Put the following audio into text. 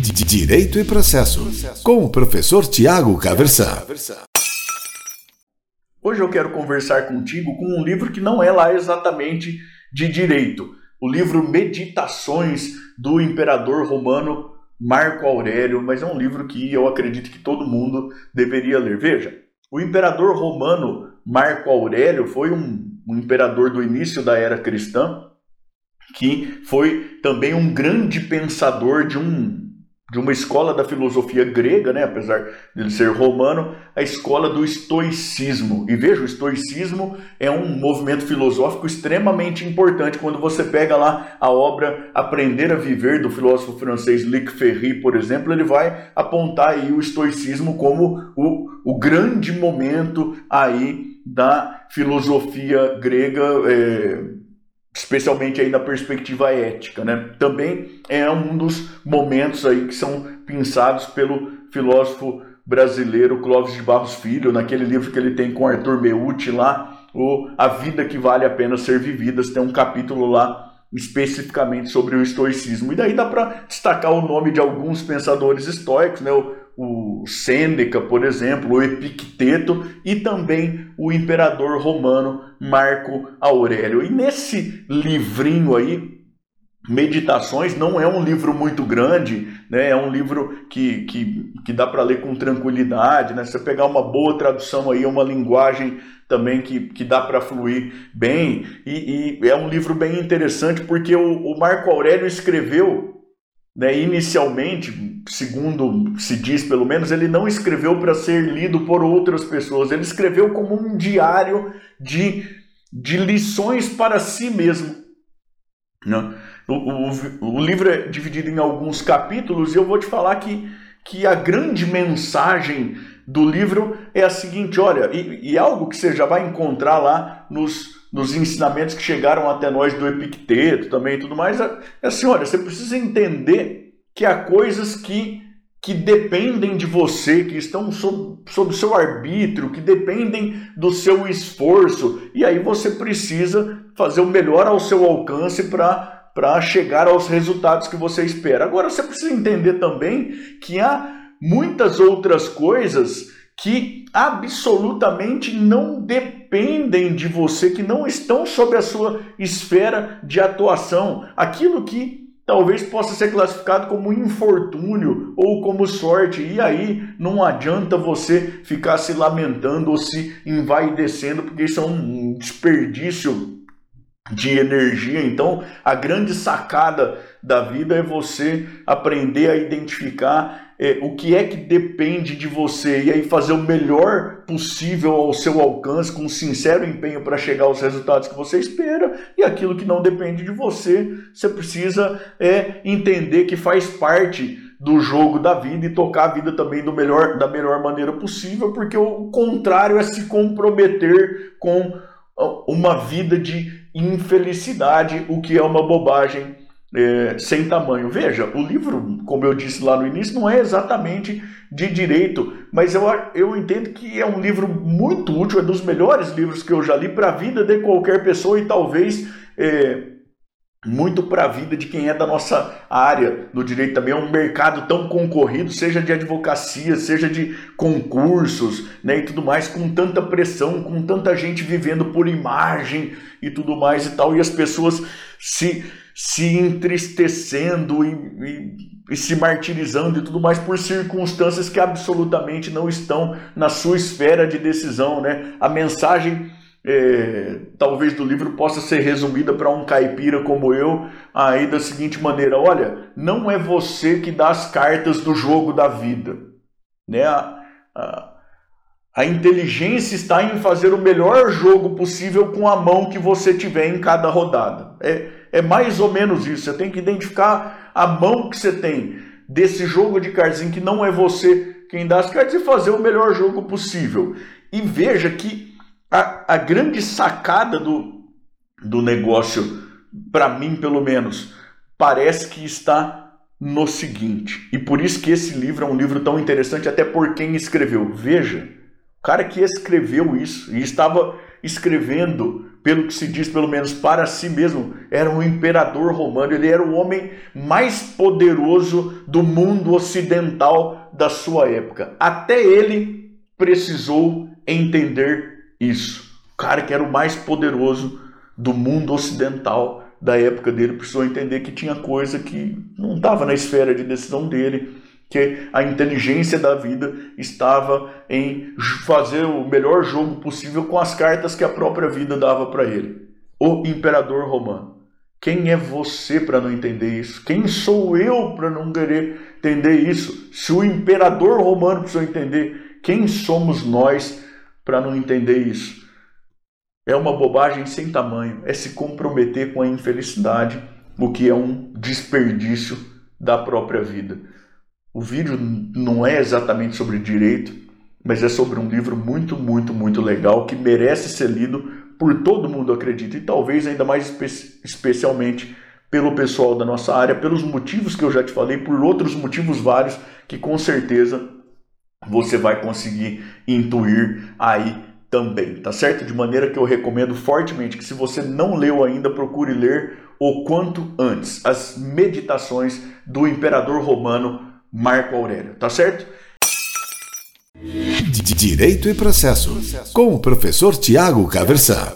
Direito e Processo, com o professor Tiago Caversan. Hoje eu quero conversar contigo com um livro que não é lá exatamente de direito. O livro Meditações do Imperador Romano Marco Aurélio, mas é um livro que eu acredito que todo mundo deveria ler. Veja, o imperador romano Marco Aurélio foi um, um imperador do início da era cristã que foi também um grande pensador de um de uma escola da filosofia grega, né, apesar de ele ser romano, a escola do estoicismo. E veja, o estoicismo é um movimento filosófico extremamente importante. Quando você pega lá a obra Aprender a Viver do filósofo francês Luc Ferry, por exemplo, ele vai apontar aí o estoicismo como o, o grande momento aí da filosofia grega. É, especialmente aí na perspectiva ética, né? Também é um dos momentos aí que são pensados pelo filósofo brasileiro Clóvis de Barros Filho, naquele livro que ele tem com Arthur Meucci lá, o A Vida que Vale a Pena Ser Vivida, tem um capítulo lá especificamente sobre o estoicismo. E daí dá para destacar o nome de alguns pensadores estoicos, né? O, o Sêneca, por exemplo, o Epicteto e também o imperador romano Marco Aurélio. E nesse livrinho aí, Meditações não é um livro muito grande, né? é um livro que, que, que dá para ler com tranquilidade. Né? Se você pegar uma boa tradução aí, uma linguagem também que, que dá para fluir bem. E, e, é um livro bem interessante porque o, o Marco Aurélio escreveu né, inicialmente, segundo se diz pelo menos, ele não escreveu para ser lido por outras pessoas, ele escreveu como um diário de, de lições para si mesmo. Né? O, o, o livro é dividido em alguns capítulos e eu vou te falar que, que a grande mensagem do livro é a seguinte: olha, e, e algo que você já vai encontrar lá nos nos ensinamentos que chegaram até nós do Epicteto também e tudo mais, é assim, olha, você precisa entender que há coisas que, que dependem de você, que estão sob, sob seu arbítrio, que dependem do seu esforço, e aí você precisa fazer o melhor ao seu alcance para para chegar aos resultados que você espera. Agora você precisa entender também que há muitas outras coisas que absolutamente não dependem de você, que não estão sob a sua esfera de atuação. Aquilo que talvez possa ser classificado como infortúnio ou como sorte. E aí não adianta você ficar se lamentando ou se envaidecendo, porque isso é um desperdício de energia. Então, a grande sacada da vida é você aprender a identificar é, o que é que depende de você e aí fazer o melhor possível ao seu alcance, com sincero empenho para chegar aos resultados que você espera, e aquilo que não depende de você, você precisa é, entender que faz parte do jogo da vida e tocar a vida também do melhor, da melhor maneira possível, porque o contrário é se comprometer com uma vida de infelicidade, o que é uma bobagem é, sem tamanho. Veja, o livro, como eu disse lá no início, não é exatamente de direito, mas eu, eu entendo que é um livro muito útil, é dos melhores livros que eu já li para a vida de qualquer pessoa e talvez é, muito para a vida de quem é da nossa área do direito também. É um mercado tão concorrido, seja de advocacia, seja de concursos né, e tudo mais, com tanta pressão, com tanta gente vivendo por imagem e tudo mais e tal, e as pessoas se se entristecendo e, e, e, se martirizando e tudo mais por circunstâncias que absolutamente não estão na sua esfera de decisão, né? A mensagem é, talvez do livro possa ser resumida para um caipira como eu aí da seguinte maneira: olha, não é você que dá as cartas do jogo da vida, né? A, a, a inteligência está em fazer o melhor jogo possível com a mão que você tiver em cada rodada. É, é mais ou menos isso. Você tem que identificar a mão que você tem desse jogo de cartas em que não é você quem dá as cartas e fazer o melhor jogo possível. E veja que a, a grande sacada do, do negócio, para mim pelo menos, parece que está no seguinte. E por isso que esse livro é um livro tão interessante, até por quem escreveu. Veja, o cara que escreveu isso e estava escrevendo pelo que se diz, pelo menos para si mesmo, era um imperador romano, ele era o homem mais poderoso do mundo ocidental da sua época. Até ele precisou entender isso. O cara que era o mais poderoso do mundo ocidental da época dele precisou entender que tinha coisa que não estava na esfera de decisão dele, que a inteligência da vida estava em fazer o melhor jogo possível com as cartas que a própria vida dava para ele. O imperador romano. Quem é você para não entender isso? Quem sou eu para não querer entender isso? Se o imperador romano precisou entender, quem somos nós para não entender isso? É uma bobagem sem tamanho, é se comprometer com a infelicidade, o que é um desperdício da própria vida. O vídeo não é exatamente sobre direito, mas é sobre um livro muito, muito, muito legal que merece ser lido por todo mundo, acredito, e talvez ainda mais espe especialmente pelo pessoal da nossa área, pelos motivos que eu já te falei, por outros motivos vários que com certeza você vai conseguir intuir aí também, tá certo? De maneira que eu recomendo fortemente que se você não leu ainda, procure ler o quanto antes as meditações do imperador romano Marco Aurélio, tá certo? Direito e processo, com o professor Tiago Caversan.